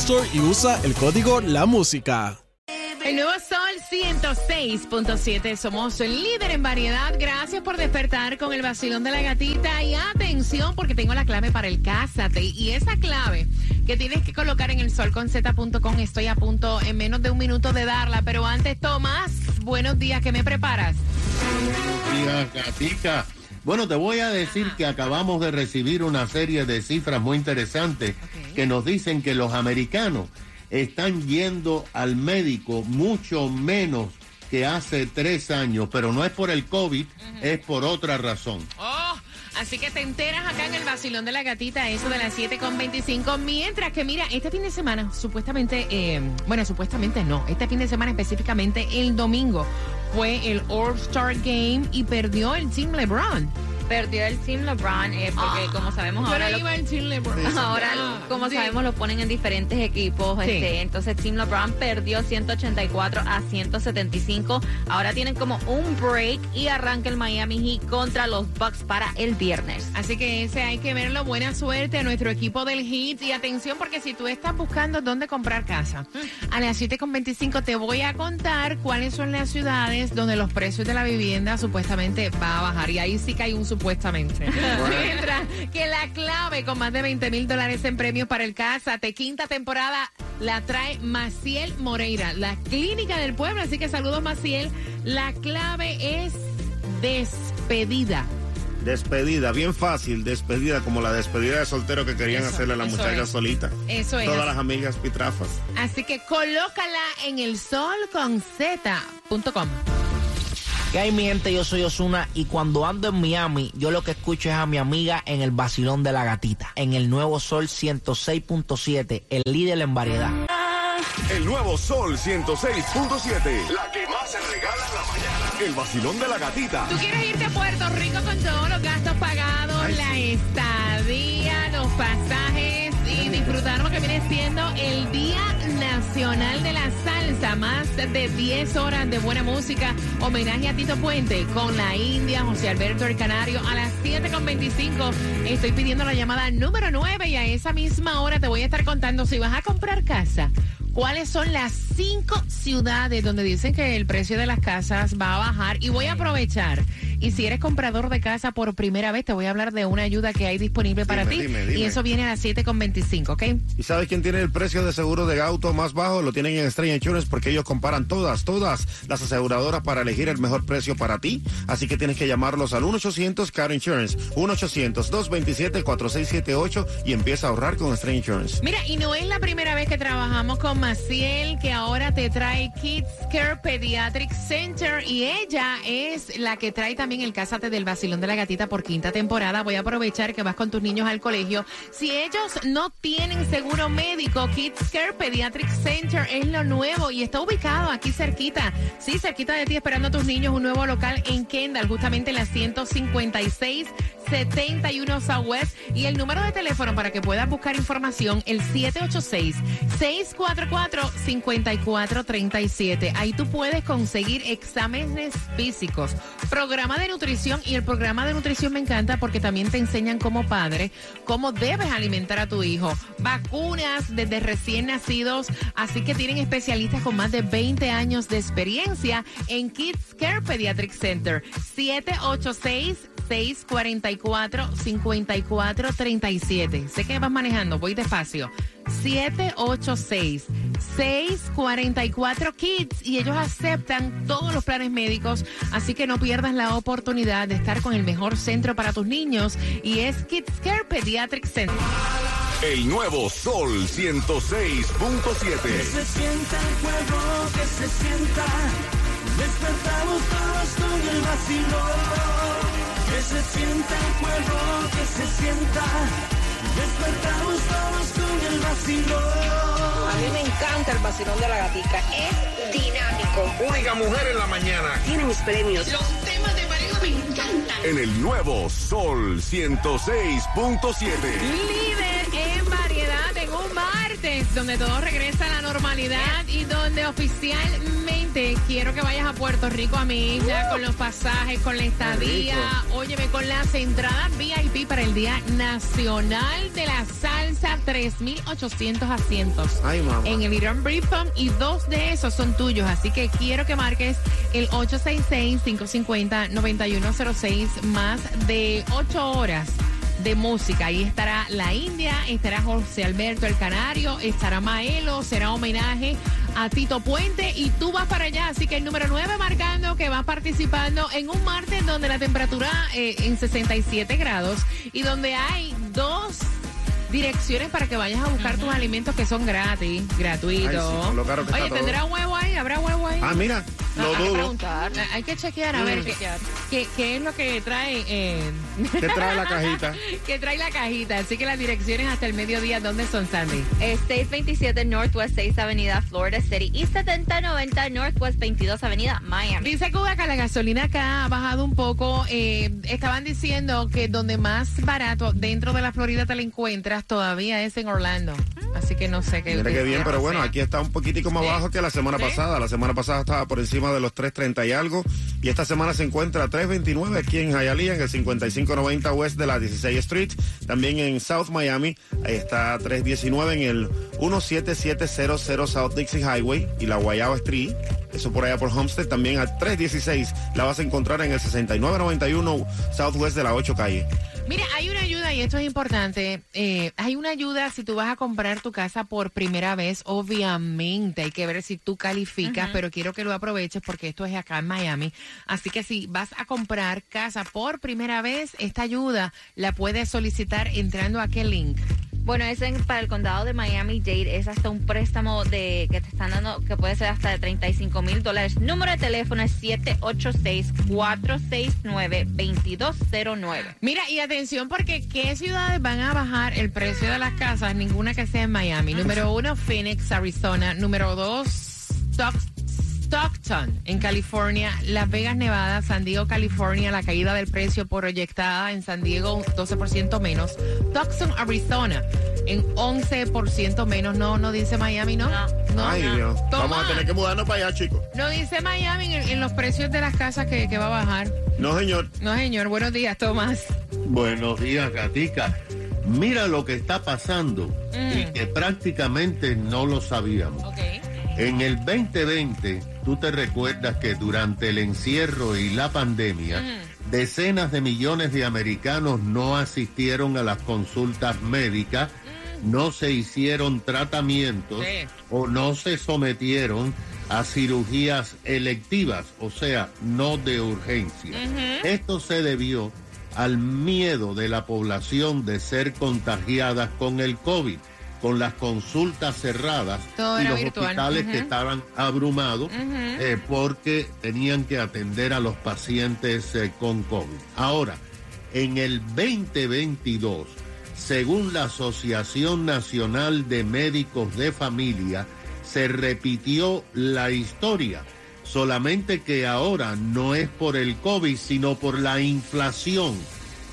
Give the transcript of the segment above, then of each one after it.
Store y usa el código La Música. El nuevo Sol 106.7. Somos el líder en variedad. Gracias por despertar con el vacilón de la gatita. Y atención, porque tengo la clave para el Cásate. Y esa clave que tienes que colocar en el solconz.com. Estoy a punto en menos de un minuto de darla. Pero antes, Tomás, buenos días. ¿Qué me preparas? Buenos días, gatita. Bueno, te voy a decir que acabamos de recibir una serie de cifras muy interesantes que nos dicen que los americanos están yendo al médico mucho menos que hace tres años, pero no es por el COVID, es por otra razón. Oh, así que te enteras acá en el vacilón de la gatita, eso de las 7.25. Mientras que, mira, este fin de semana, supuestamente, eh, bueno, supuestamente no, este fin de semana específicamente, el domingo, fue el All-Star Game y perdió el Team LeBron. Perdió el Team LeBron eh, porque como sabemos ahora no lo, iba el Team LeBron. ahora Ah, como sí. sabemos lo ponen en diferentes equipos Sí. este, entonces Team LeBron perdió 184 a 175 ahora tienen como un break y arranca el Miami Heat contra los Bucks para el viernes Así que ese hay que verlo. Buena suerte a nuestro equipo del HIT. Y atención, porque si tú estás buscando dónde comprar casa, a las 7.25 te voy a contar cuáles son las ciudades donde los precios de la vivienda supuestamente va a bajar. Y ahí sí que hay un supuestamente. Mientras que la clave con más de 20 mil dólares en premios para el Cásate, quinta temporada, la trae Maciel Moreira, la clínica del pueblo. Así que saludos, Maciel. La clave es despedida. Despedida, bien fácil, despedida, como la despedida de soltero que querían Eso, hacerle a la muchacha es. solita. Eso es. Todas las amigas pitrafas. Así que colócala en el sol ¿Qué hay mi gente? Yo soy Osuna y cuando ando en Miami, yo lo que escucho es a mi amiga en el vacilón de la gatita, en el nuevo Sol 106.7, el líder en variedad. El nuevo Sol 106.7. La que más se regala en la mañana. El vacilón de la gatita. ¿Tú quieres irte a Puerto Rico con todos los gastos pagados, la estadía, los pasajes disfrutar lo que viene siendo el Día Nacional de la Salsa? Más de 10 horas de buena música. Homenaje a Tito Puente con la India, José Alberto el Canario. A las 7.25 estoy pidiendo la llamada número 9 y a esa misma hora te voy a estar contando si vas a comprar casa. ¿Cuáles son las cinco ciudades donde dicen que el precio de las casas va a bajar? Y voy a aprovechar. Y si eres comprador de casa por primera vez, te voy a hablar de una ayuda que hay disponible para Dime, ti. dime, dime. Y eso viene a las 7.25, ¿ok? ¿Y sabes quién tiene el precio de seguro de auto más bajo? Lo tienen en Estrella Insurance porque ellos comparan todas, todas las aseguradoras para elegir el mejor precio para ti. Así que tienes que llamarlos al 1-800-CAR Insurance, 1-800-227-4678 y empieza a ahorrar con Estrella Insurance. Mira, y no es la primera vez que trabajamos con Maciel, que ahora te trae Kids Care Pediatric Center y ella es la que trae también el Cásate del Vacilón de la Gatita por quinta temporada. Voy a aprovechar que vas con tus niños al colegio. Si ellos no tienen seguro médico, Kids Care Pediatric Center es lo nuevo y está ubicado aquí cerquita. Sí, cerquita de ti esperando a tus niños, un nuevo local en Kendall, justamente en la 156 71 Southwest. Y el número de teléfono para que puedas buscar información, el 786-644-5437. Ahí tú puedes conseguir exámenes físicos, programa de nutrición y el programa de nutrición me encanta porque también te enseñan como padre cómo debes alimentar a tu hijo. Vacunas desde recién nacidos, así que tienen especialistas con más de 20 años de experiencia en Kids Care Pediatric Center. 786 644-5437. Sé que vas manejando, voy despacio. 786-644 Kids y ellos aceptan todos los planes médicos, así que no pierdas la oportunidad de estar con el mejor centro para tus niños y es Kids Care Pediatric Center. El nuevo Sol 106.7. Que se sienta el juego, que se sienta. Despertamos todos con el vacilón. Que se sienta el juego, que se sienta. Despertamos todos con el vacilón. A mí me encanta el vacilón de la gatica. Es dinámico. Única mujer en la mañana. Tiene mis premios. Los temas de Mario me encantan. En el nuevo Sol 106.7. Líder martes donde todo regresa a la normalidad y donde oficialmente quiero que vayas a Puerto Rico a mi isla con los pasajes, con la estadía, óyeme, con las entradas VIP para el Día Nacional de la Salsa, 3.800 asientos. Ay, mamá. En el Irán Briefing y dos de esos son tuyos, así que quiero que marques el 866-550-9106 más de 8 horas de música. Ahí estará La India, estará José Alberto el Canario, estará Maelo, será homenaje a Tito Puente y tú vas para allá. Así que el número 9 marcando que va participando en un martes donde la temperatura eh, en 67 grados y donde hay dos direcciones para que vayas a buscar tus alimentos que son gratis, gratuitos. Ay, sí, Oye, todo. ¿tendrá huevo ahí? ¿Habrá huevo ahí? Ah, mira, Lo hay que. Preguntar. Hay que chequear a ver qué, qué- qué es lo que trae. eh, ¿Qué trae la cajita? que trae la cajita. Así que las direcciones hasta el mediodía, ¿dónde son, Sandy? Eh, 627 Northwest 6 Avenida Florida City y 7090 Northwest 22 Avenida Miami. Dice Cuba que la gasolina acá ha bajado un poco. Eh, estaban diciendo que donde más barato dentro de la Florida te la encuentras todavía es en Orlando. Así que no sé qué. Mira qué bien, pero bueno, aquí está un poquitico más Sí. bajo que la semana Sí. pasada. La semana pasada estaba por encima de los 3.30 y algo. Y esta semana se encuentra a 3.29 aquí en Hialeah, en el 5590 West de la 16 Street. También en South Miami, ahí está a 3.19 en el 17700 South Dixie Highway y la Guayaba Street. Eso por allá por Homestead. También a 3.16 la vas a encontrar en el 6991 Southwest de la 8 calle. Mira, hay una ayuda y esto es importante. eh, hay una ayuda si tú vas a comprar tu casa por primera vez, obviamente hay que ver si tú calificas, pero quiero que lo aproveches porque esto es acá en Miami. Así que si vas a comprar casa por primera vez, esta ayuda la puedes solicitar entrando a qué link. Bueno, es para el condado de Miami-Dade. Es hasta un préstamo de que te están dando que puede ser hasta de 35 mil dólares. Número de teléfono es 786-469-2209. Mira, y atención porque ¿qué ciudades van a bajar el precio de las casas? Ninguna que sea en Miami. Número uno, Phoenix, Arizona. Número dos, Stock- Stockton, en California. Las Vegas, Nevada. San Diego, California. La caída del precio proyectada en San Diego, un 12% menos. Tucson, Arizona, en 11% menos. No, no dice Miami, ¿no? No. No, Ay, no. Dios. Toma. Vamos a tener que mudarnos para allá, chicos. No dice Miami en, en los precios de las casas que, que va a bajar. No, señor. No, señor. Buenos días, Tomás. Buenos días, Gatica. Mira lo que está pasando Mm. y que prácticamente no lo sabíamos. En el 2020, tú te recuerdas que durante el encierro y la pandemia, decenas de millones de americanos no asistieron a las consultas médicas, no se hicieron tratamientos Sí. o no se sometieron a cirugías electivas, o sea, no de urgencia. Esto se debió al miedo de la población de ser contagiadas con el COVID, con las consultas cerradas Todo y los virtual. hospitales que estaban abrumados eh, porque tenían que atender a los pacientes eh, con COVID. Ahora, en el 2022, según la Asociación Nacional de Médicos de Familia, se repitió la historia. Solamente que ahora no es por el COVID, sino por la inflación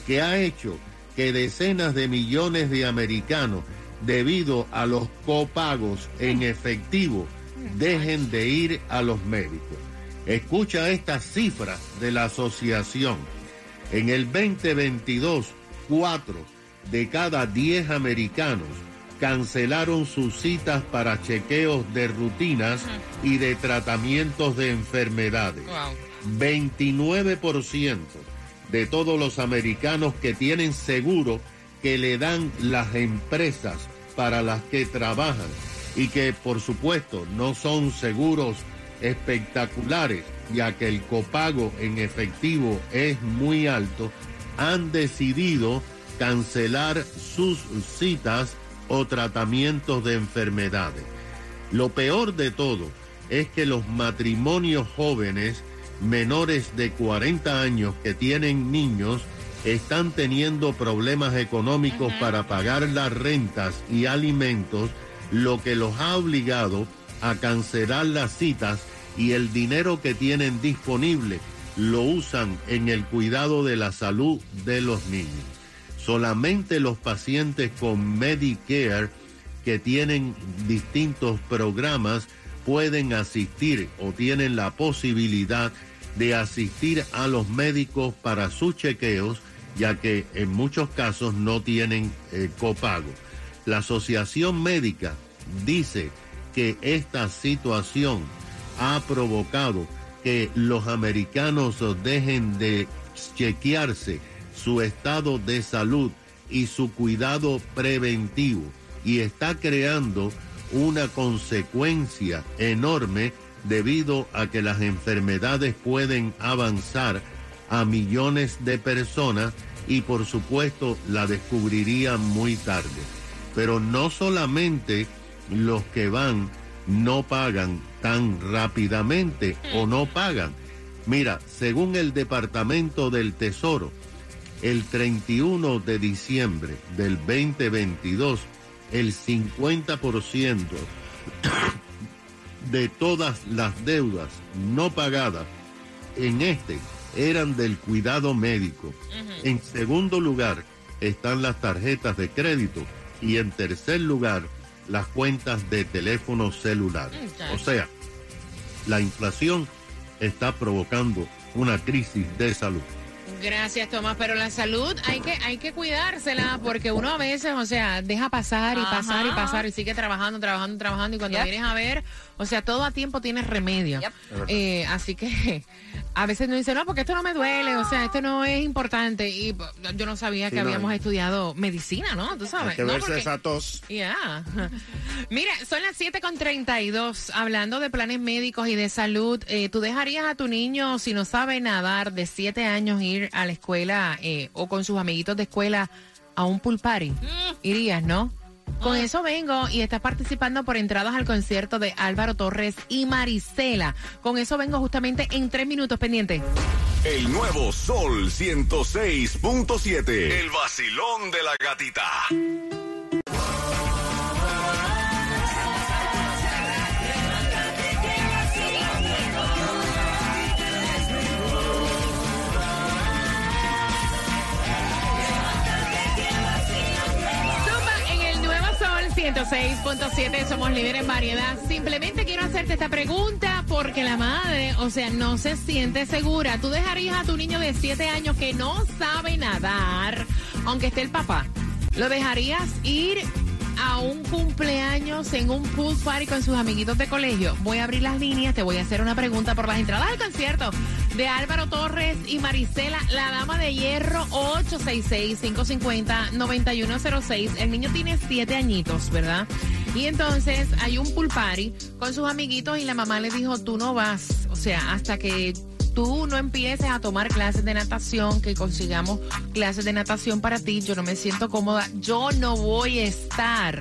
que ha hecho que decenas de millones de americanos, debido a los copagos en efectivo, dejen de ir a los médicos. Escucha estas cifras de la asociación. En el 2022, 4 de cada 10 americanos cancelaron sus citas para chequeos de rutinas y de tratamientos de enfermedades. 29% de todos los americanos que tienen seguro que le dan las empresas para las que trabajan y que por supuesto no son seguros espectaculares, ya que el copago en efectivo es muy alto, han decidido cancelar sus citas o tratamientos de enfermedades. Lo peor de todo es que los matrimonios jóvenes menores de 40 años que tienen niños están teniendo problemas económicos para pagar las rentas y alimentos, lo que los ha obligado a cancelar las citas y el dinero que tienen disponible lo usan en el cuidado de la salud de los niños. Solamente los pacientes con Medicare que tienen distintos programas pueden asistir o tienen la posibilidad de asistir a los médicos para sus chequeos, ya que en muchos casos no tienen eh, copago. La Asociación Médica dice que esta situación ha provocado que los americanos dejen de chequearse su estado de salud y su cuidado preventivo y está creando una consecuencia enorme debido a que las enfermedades pueden avanzar a millones de personas y por supuesto la descubrirían muy tarde. Pero no solamente los que van no pagan tan rápidamente o no pagan. Mira, según el Departamento del Tesoro, el 31 de diciembre del 2022, el 50% de todas las deudas no pagadas en este eran del cuidado médico. En segundo lugar están las tarjetas de crédito y en tercer lugar las cuentas de teléfono celular. O sea, la inflación está provocando una crisis de salud. Gracias, Tomás. Pero la salud hay que, hay que cuidársela porque uno a veces, o sea, deja pasar y pasar y pasar y sigue trabajando, trabajando, trabajando. Y cuando vienes a ver, o sea, todo a tiempo tiene remedio. Eh, así que a veces nos dice, no, porque esto no me duele, o sea, esto no es importante. Y yo no sabía que habíamos estudiado medicina, ¿no? Tú sabes. Hay que verse esa tos. Ya. Mira, son las 7 con 32. Hablando de planes médicos y de salud, eh, ¿tú dejarías a tu niño, si no sabe nadar, de 7 años, ir a la escuela eh, o con sus amiguitos de escuela a un pool party? Mm. Irías, ¿no? Con eso vengo y estás participando por entradas al concierto de Álvaro Torres y Marisela. Con eso vengo justamente en tres minutos pendiente. El nuevo Sol 106.7. El vacilón de la gatita. 106.7, somos líderes en variedad. Simplemente quiero hacerte esta pregunta porque la madre, o sea, no se siente segura. ¿Tú dejarías a tu niño de 7 años que no sabe nadar, aunque esté el papá? ¿Lo dejarías ir a un cumpleaños en un pool party con sus amiguitos de colegio? Voy a abrir las líneas, te voy a hacer una pregunta por las entradas al concierto de Álvaro Torres y Marisela, la dama de hierro 866-550-9106. El niño tiene siete añitos, ¿verdad? Y entonces hay un pool party con sus amiguitos y la mamá le dijo, tú no vas, o sea, hasta que tú no empieces a tomar clases de natación, que consigamos clases de natación para ti, yo no me siento cómoda, yo no voy a estar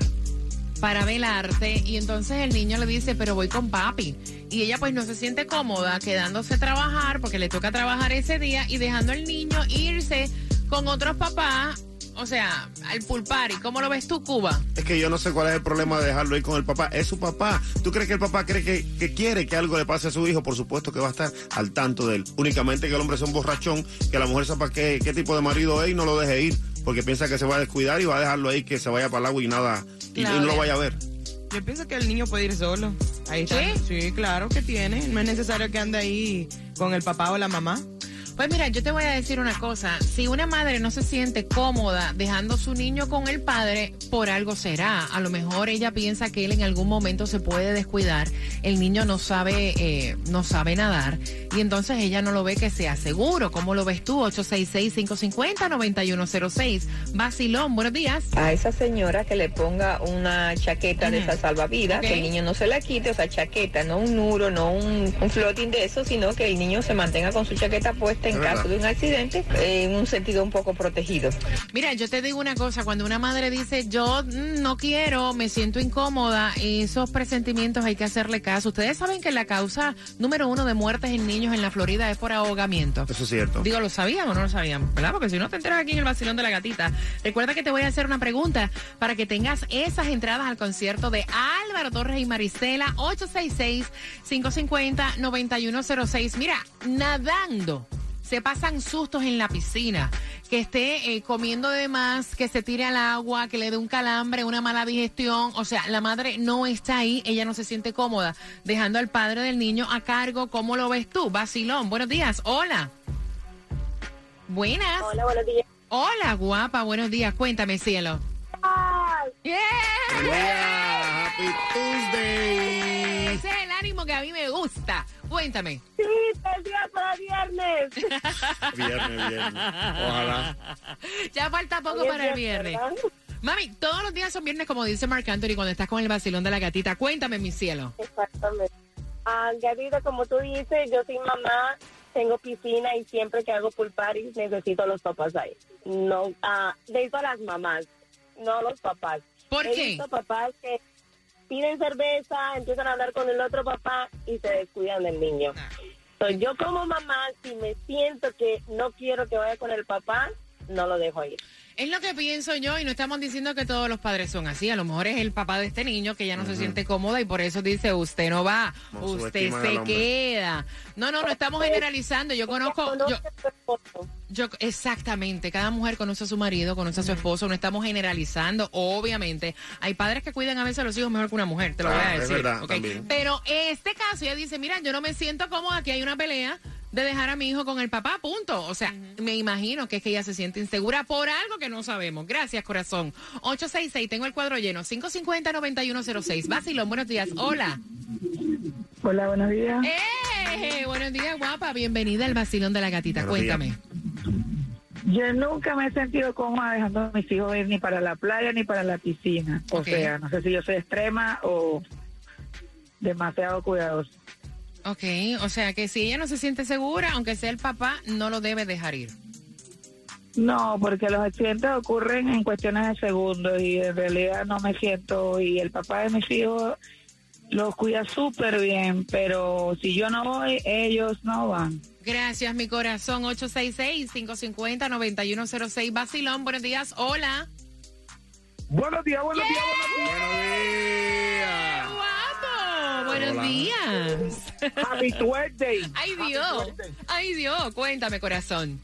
para velarte y entonces el niño le dice, pero voy con papi. Y ella pues no se siente cómoda quedándose a trabajar porque le toca trabajar ese día y dejando al niño irse con otros papás. O sea, al pool party. ¿Cómo lo ves tú, Cuba? Es que yo no sé cuál es el problema de dejarlo ir con el papá. Es su papá. ¿Tú crees que el papá cree que, que quiere que algo le pase a su hijo? Por supuesto que va a estar al tanto de él. Únicamente que el hombre sea un borrachón, que la mujer sepa qué, qué tipo de marido es y no lo deje ir, porque piensa que se va a descuidar y va a dejarlo ahí, que se vaya para el agua y nada, y, no lo vaya a ver. Yo pienso que el niño puede ir solo. Ahí está. ¿Sí? claro que tiene. No es necesario que ande ahí con el papá o la mamá. Pues mira, yo te voy a decir una cosa. Si una madre no se siente cómoda dejando su niño con el padre, por algo será. A lo mejor ella piensa que él en algún momento se puede descuidar. El niño no sabe, eh, no sabe nadar. Y entonces ella no lo ve que sea seguro. ¿Cómo lo ves tú? 866-550-9106. Basilón, buenos días. A esa señora que le ponga una chaqueta de esa salvavidas, que el niño no se la quite, o sea, chaqueta, no un nuro, no un, un floating de eso, sino que el niño se mantenga con su chaqueta puesta en caso de un accidente, eh, en un sentido un poco protegido. Mira, yo te digo una cosa, cuando una madre dice, yo mm, no quiero, me siento incómoda, esos presentimientos hay que hacerle caso. Ustedes saben que la causa número uno de muertes en niños en la Florida es por ahogamiento. Eso es cierto. Digo, ¿lo sabíamos o no lo sabíamos? ¿Verdad? Porque si no te enteras aquí en el vacilón de la gatita. Recuerda que te voy a hacer una pregunta para que tengas esas entradas al concierto de Álvaro Torres y Maristela, 866-550-9106. Mira, nadando se pasan sustos en la piscina, que esté eh, comiendo de más, que se tire al agua, que le dé un calambre, una mala digestión. O sea, la madre no está ahí, ella no se siente cómoda, dejando al padre del niño a cargo. ¿Cómo lo ves tú? Basilón, buenos días. Hola. Buenas. Hola, buenos días. Hola, guapa, buenos días. Cuéntame, cielo. Yeah. Happy Tuesday. Ese es el ánimo que a mí me gusta. Cuéntame. Sí, el día para viernes. Viernes, viernes. Ojalá. Ya falta poco Hoy para el viernes. Mami, todos los días son viernes, como dice Marc Anthony, cuando estás con el vacilón de la gatita. Cuéntame, mi cielo. Exactamente. Ah, Gatita, como tú dices, yo soy mamá, tengo piscina y siempre que hago pool party necesito a los papás ahí. No, ah, necesito a las mamás, no a los papás. ¿Por He qué? visto papás que piden cerveza, empiezan a hablar con el otro papá y se descuidan del niño. Ah. Entonces, yo como mamá, si me siento que no quiero que vaya con el papá, no lo dejo ir. Es lo que pienso yo y no estamos diciendo que todos los padres son así. A lo mejor es el papá de este niño que ya no se siente cómoda y por eso dice, usted no va, No usted se queda. No, no, no estamos generalizando. Yo conozco... Yo, Yo, exactamente, cada mujer conoce a su marido, conoce a su esposo, no estamos generalizando, obviamente. Hay padres que cuidan a veces a los hijos mejor que una mujer, te lo voy Ah, a es decir. verdad, ¿ok? también. Pero este caso, ella dice, mira, yo no me siento cómoda, aquí hay una pelea de dejar a mi hijo con el papá, punto. O sea, me imagino que es que ella se siente insegura por algo que no sabemos. Gracias, corazón. 866, tengo el cuadro lleno, 550-9106. Basilón, buenos días. Hola. Hola, buenos días. ¡Eh! Buenos días, guapa. Bienvenida al Basilón de la Gatita. Buenos días. Yo nunca me he sentido cómoda dejando a mis hijos ir ni para la playa ni para la piscina. O sea, no sé si yo soy extrema o demasiado cuidadosa. Ok, o sea que si ella no se siente segura, aunque sea el papá, no lo debe dejar ir. No, porque los accidentes ocurren en cuestiones de segundos y en realidad no me siento y el papá de mis hijos los cuida súper bien, pero si yo no voy, ellos no van. Gracias, mi corazón. 866-550-9106. Basilón, buenos días. Hola. Buenos días, buenos días, ¡Guapo! Buenos Hola. días. Happy Tuesday. Ay, Happy Dios. Ay, Dios. Cuéntame, corazón.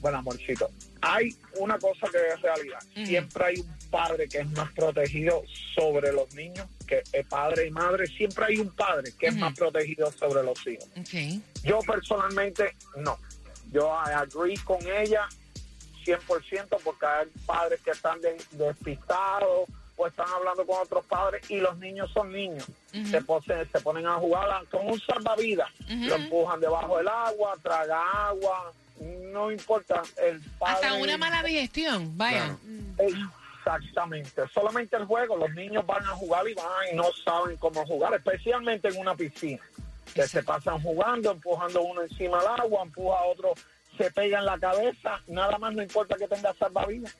Bueno, amorcito, hay una cosa que es realidad. Ujú. Siempre hay un padre que es más protegido sobre los niños, que es padre y madre. Siempre hay un padre que es Ujú. más protegido sobre los hijos. Yo personalmente no. Yo agree con ella 100% porque hay padres que están de- despistados o están hablando con otros padres y los niños son niños. Se, pose- se ponen a jugar con un salvavidas. Ujú. Lo empujan debajo del agua, traga agua. No importa. El padre, Hasta una mala digestión. Vaya. Exactamente. Solamente el juego. Los niños van a jugar y van y no saben cómo jugar, especialmente en una piscina. Que se pasan jugando, empujando uno encima del agua, empuja a otro, se pega en la cabeza. Nada más no importa que tenga salvavidas.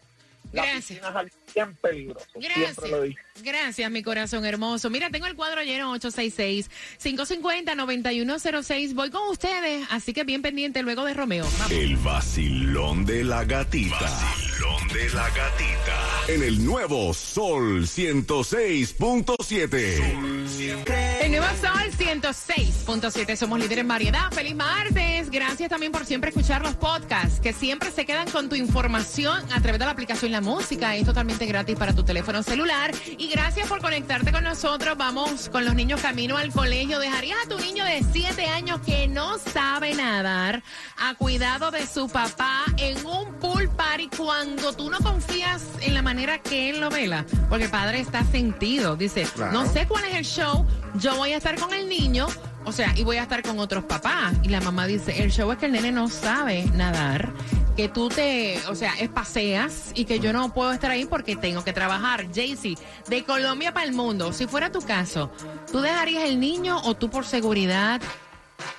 La Gracias. piscina es algo bien peligroso. Siempre lo Gracias. digo. Gracias, mi corazón hermoso. Mira, tengo el cuadro lleno 866-550-9106. Voy con ustedes, así que bien pendiente luego de Romeo. Vamos. El vacilón de la gatita. Vacilón de la gatita. En el nuevo Sol 106.7. El nuevo Sol 106.7. Somos líderes en variedad. Feliz martes. Gracias también por siempre escuchar los podcasts que siempre se quedan con tu información a través de la aplicación La Música. Es totalmente gratis para tu teléfono celular. Y gracias por conectarte con nosotros. Vamos con los niños camino al colegio. ¿Dejarías a tu niño de 7 años que no sabe nadar a cuidado de su papá en un pool party cuando tú no confías en la manera que él lo vela? Porque el padre está sentido. Dice, Claro. no sé cuál es el show, yo voy a estar con el niño, o sea, y voy a estar con otros papás. Y la mamá dice, el show es que el nene no sabe nadar, que tú te, o sea, es paseas y que yo no puedo estar ahí porque tengo que trabajar. Jaycee, de Colombia para el mundo, si fuera tu caso, ¿tú dejarías el niño o tú por seguridad?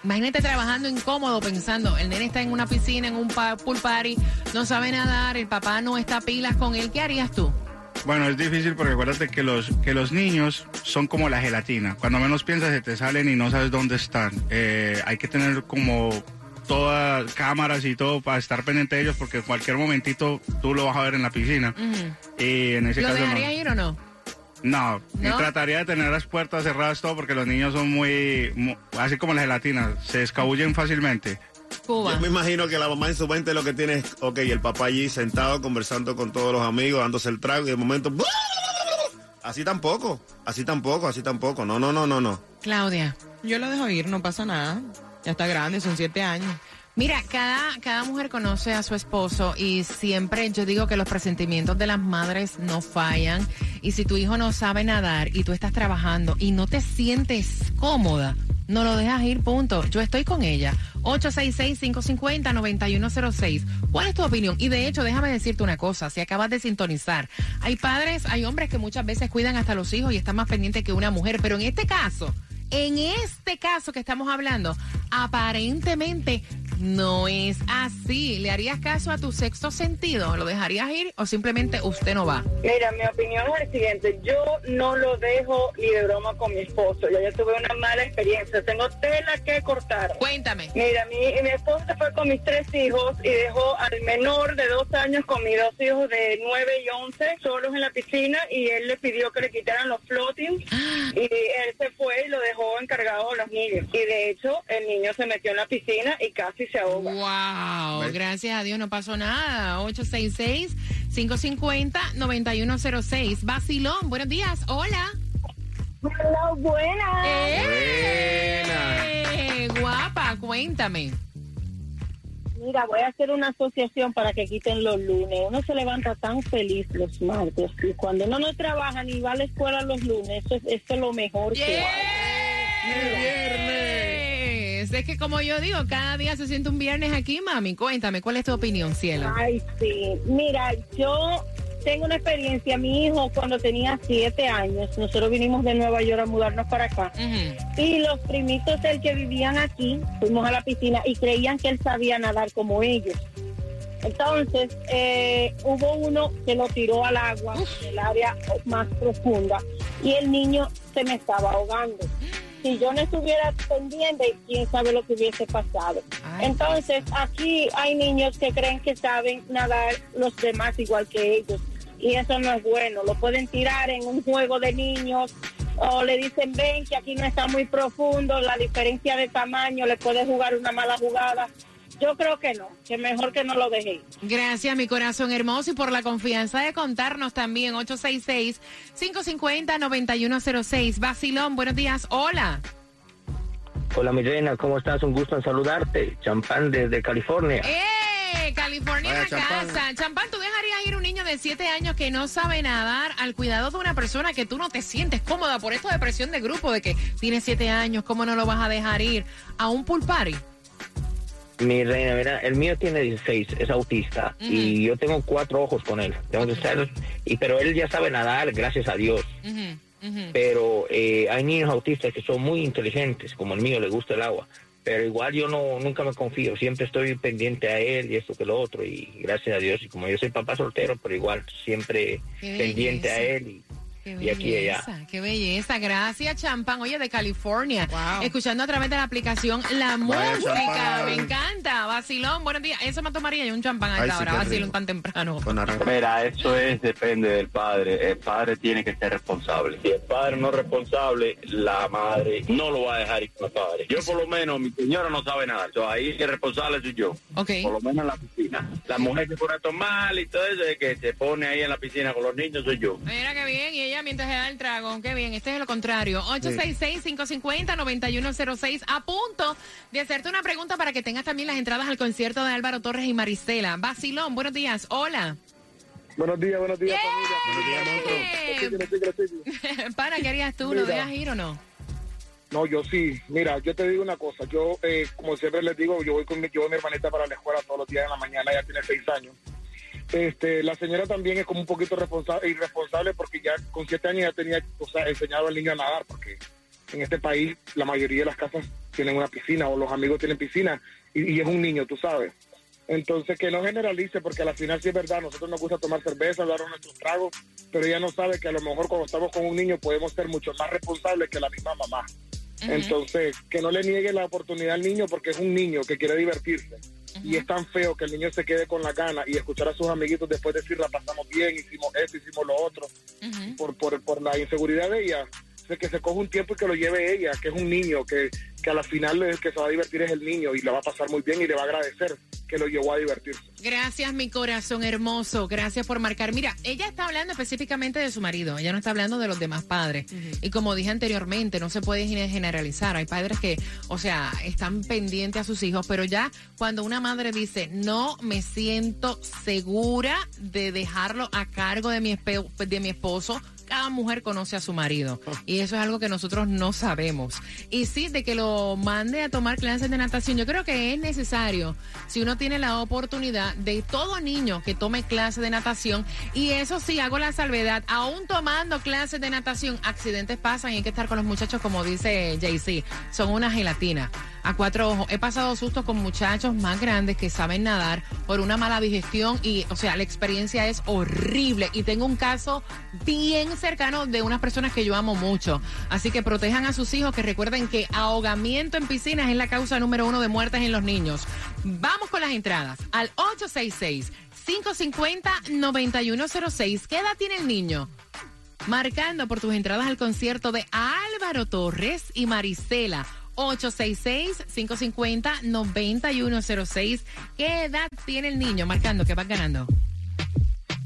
Imagínate trabajando incómodo pensando, el nene está en una piscina, en un pool party, no sabe nadar, el papá no está pilas con él, ¿qué harías tú? Bueno, es difícil porque acuérdate que los, que los niños son como la gelatina. Cuando menos piensas se te salen y no sabes dónde están. Eh, hay que tener como todas cámaras y todo para estar pendiente de ellos porque en cualquier momentito tú lo vas a ver en la piscina. Y en ese ¿Lo caso no. dejarías ir o no? No, ¿No? trataría de tener las puertas cerradas todo porque los niños son muy, mu- así como la gelatina, se escabullen fácilmente. Yo me imagino que la mamá en su mente lo que tiene es, ok, el papá allí sentado conversando con todos los amigos, dándose el trago y de momento... Así tampoco, así tampoco, así tampoco. No, no, no, no, no. Claudia. Yo lo dejo ir, no pasa nada. Ya está grande, son siete años. Mira, cada, cada mujer conoce a su esposo y siempre yo digo que los presentimientos de las madres no fallan. Y si tu hijo no sabe nadar y tú estás trabajando y no te sientes cómoda, no lo dejas ir, punto. Yo estoy con ella. 866-550-9106. ¿Cuál es tu opinión? Y de hecho, déjame decirte una cosa, si acabas de sintonizar, hay padres, hay hombres que muchas veces cuidan hasta los hijos y están más pendientes que una mujer, pero en este caso, en este caso que estamos hablando, aparentemente no es así. ¿Le harías caso a tu sexto sentido? ¿Lo dejarías ir o simplemente usted no va? Mira, mi opinión es el siguiente. Yo no lo dejo ni de broma con mi esposo. Ya yo tuve una mala experiencia. Tengo tela que cortar. Cuéntame. Mira, mi, mi esposo se fue con mis tres hijos y dejó al menor de dos años con mis dos hijos de nueve y once solos en la piscina y él le pidió que le quitaran los floatings y él se fue y lo dejó encargado de los niños. Y de hecho, el niño se metió en la piscina y casi se ahoga. Wow, gracias a Dios no pasó nada. 866-550-9106. Basilón, buenos días. Hola. Hola, buenas. ¡Eh! Guapa, cuéntame. Mira, voy a hacer una asociación para que quiten los lunes. Uno se levanta tan feliz los martes y cuando uno no trabaja ni va a la escuela los lunes, eso es, eso es lo mejor que hay. Viernes. Es que como yo digo, cada día se siente un viernes aquí, mami. Cuéntame, ¿cuál es tu opinión, cielo? Ay, sí. Mira, yo tengo una experiencia. Mi hijo, cuando tenía siete años, nosotros vinimos de Nueva York a mudarnos para acá. Y los primitos del que vivían aquí, fuimos a la piscina y creían que él sabía nadar como ellos. Entonces, eh, hubo uno que lo tiró al agua, en el área más profunda, y el niño se me estaba ahogando. Si yo no estuviera pendiente, quién sabe lo que hubiese pasado. Entonces, aquí hay niños que creen que saben nadar los demás igual que ellos. Y eso no es bueno. Lo pueden tirar en un juego de niños o le dicen, ven, que aquí no está muy profundo, la diferencia de tamaño, le puede jugar una mala jugada. Yo creo que no, que mejor que no lo dejé. Gracias, mi corazón hermoso, y por la confianza de contarnos también. 866-550-9106. Basilón, buenos días. Hola. Hola mi reina, ¿cómo estás? Un gusto en saludarte. Champán desde California. ¡Eh! California en la champán. casa. Champán, ¿tú dejarías ir un niño de 7 años que no sabe nadar al cuidado de una persona que tú no te sientes cómoda por esto de presión de grupo de que tiene 7 años, ¿cómo no lo vas a dejar ir a un pool party? Mi reina, mira, el mío tiene 16, es autista y yo tengo cuatro ojos con él. Tengo que estar, y, pero él ya sabe nadar, gracias a Dios. Pero eh, hay niños autistas que son muy inteligentes, como el mío, le gusta el agua. Pero igual yo no nunca me confío, siempre estoy pendiente a él y esto que lo otro. Y gracias a Dios, y como yo soy papá soltero, pero igual siempre Qué pendiente a él. Y, y aquí allá. Qué belleza, gracias champán. Oye, de California, escuchando a través de la aplicación La Música, me encanta. Vacilón, buenos días. Eso me tomaría yo un champán a esta hora, vacilón tan temprano. Mira, eso es, depende del padre. El padre tiene que ser responsable. Si el padre no es responsable, la madre no lo va a dejar ir con el padre. Yo por lo menos, mi señora no sabe nada. Entonces, ahí el responsable soy yo. Okay. Por lo menos en la piscina. La mujer que pone a tomar y todo eso, de que se pone ahí en la piscina con los niños, soy yo. Mira qué bien, y ella mientras se da el trago, qué bien, este es lo contrario. 866-550-9106, a punto de hacerte una pregunta para que tengas también las entradas al concierto de Álvaro Torres y Marisela. Basilón, buenos días, hola. Buenos días, buenos días, familia. Buenos días, Para, ¿qué harías tú? ¿Lo dejas ir o no? No, yo sí. Mira, yo te digo una cosa. Yo, eh, como siempre les digo, yo voy con mi, yo, mi hermanita para la escuela todos los días en la mañana. Ella tiene seis años. Este, la señora también es como un poquito responsable, irresponsable porque ya con siete años ya tenía o sea, enseñado al niño a nadar porque en este país la mayoría de las casas tienen una piscina o los amigos tienen piscina y, y es un niño, tú sabes. Entonces, que no generalice, porque al final sí es verdad, nosotros nos gusta tomar cerveza, dar nuestros tragos, pero ella no sabe que a lo mejor cuando estamos con un niño podemos ser mucho más responsables que la misma mamá. Entonces, que no le niegue la oportunidad al niño porque es un niño que quiere divertirse. Y es tan feo que el niño se quede con la gana y escuchar a sus amiguitos después decir, la pasamos bien, hicimos esto, hicimos lo otro, por, por, por la inseguridad de ella que se coja un tiempo y que lo lleve ella, que es un niño, que, que a la final el que se va a divertir es el niño y le va a pasar muy bien y le va a agradecer que lo llevó a divertirse. Gracias, mi corazón hermoso. Gracias por marcar. Mira, ella está hablando específicamente de su marido. Ella no está hablando de los demás padres. Y como dije anteriormente, no se puede generalizar. Hay padres que, o sea, están pendientes a sus hijos, pero ya cuando una madre dice, no me siento segura de dejarlo a cargo de mi, de mi esposo, cada mujer conoce a su marido. Y eso es algo que nosotros no sabemos. Y sí, de que lo mande a tomar clases de natación, yo creo que es necesario, si uno tiene la oportunidad de todo niño que tome clases de natación. Y eso sí, hago la salvedad, aún tomando clases de natación, accidentes pasan y hay que estar con los muchachos, como dice JC, son una gelatina. A cuatro ojos. He pasado sustos con muchachos más grandes que saben nadar por una mala digestión y, o sea, la experiencia es horrible. Y tengo un caso bien cercano de unas personas que yo amo mucho. Así que protejan a sus hijos, que recuerden que ahogamiento en piscinas es la causa número uno de muertes en los niños. Vamos con las entradas al 866 550 9106. ¿Qué edad tiene el niño? Marcando por tus entradas al concierto de Álvaro Torres y Marisela. 866-550-9106. ¿Qué edad tiene el niño? Marcando que va ganando.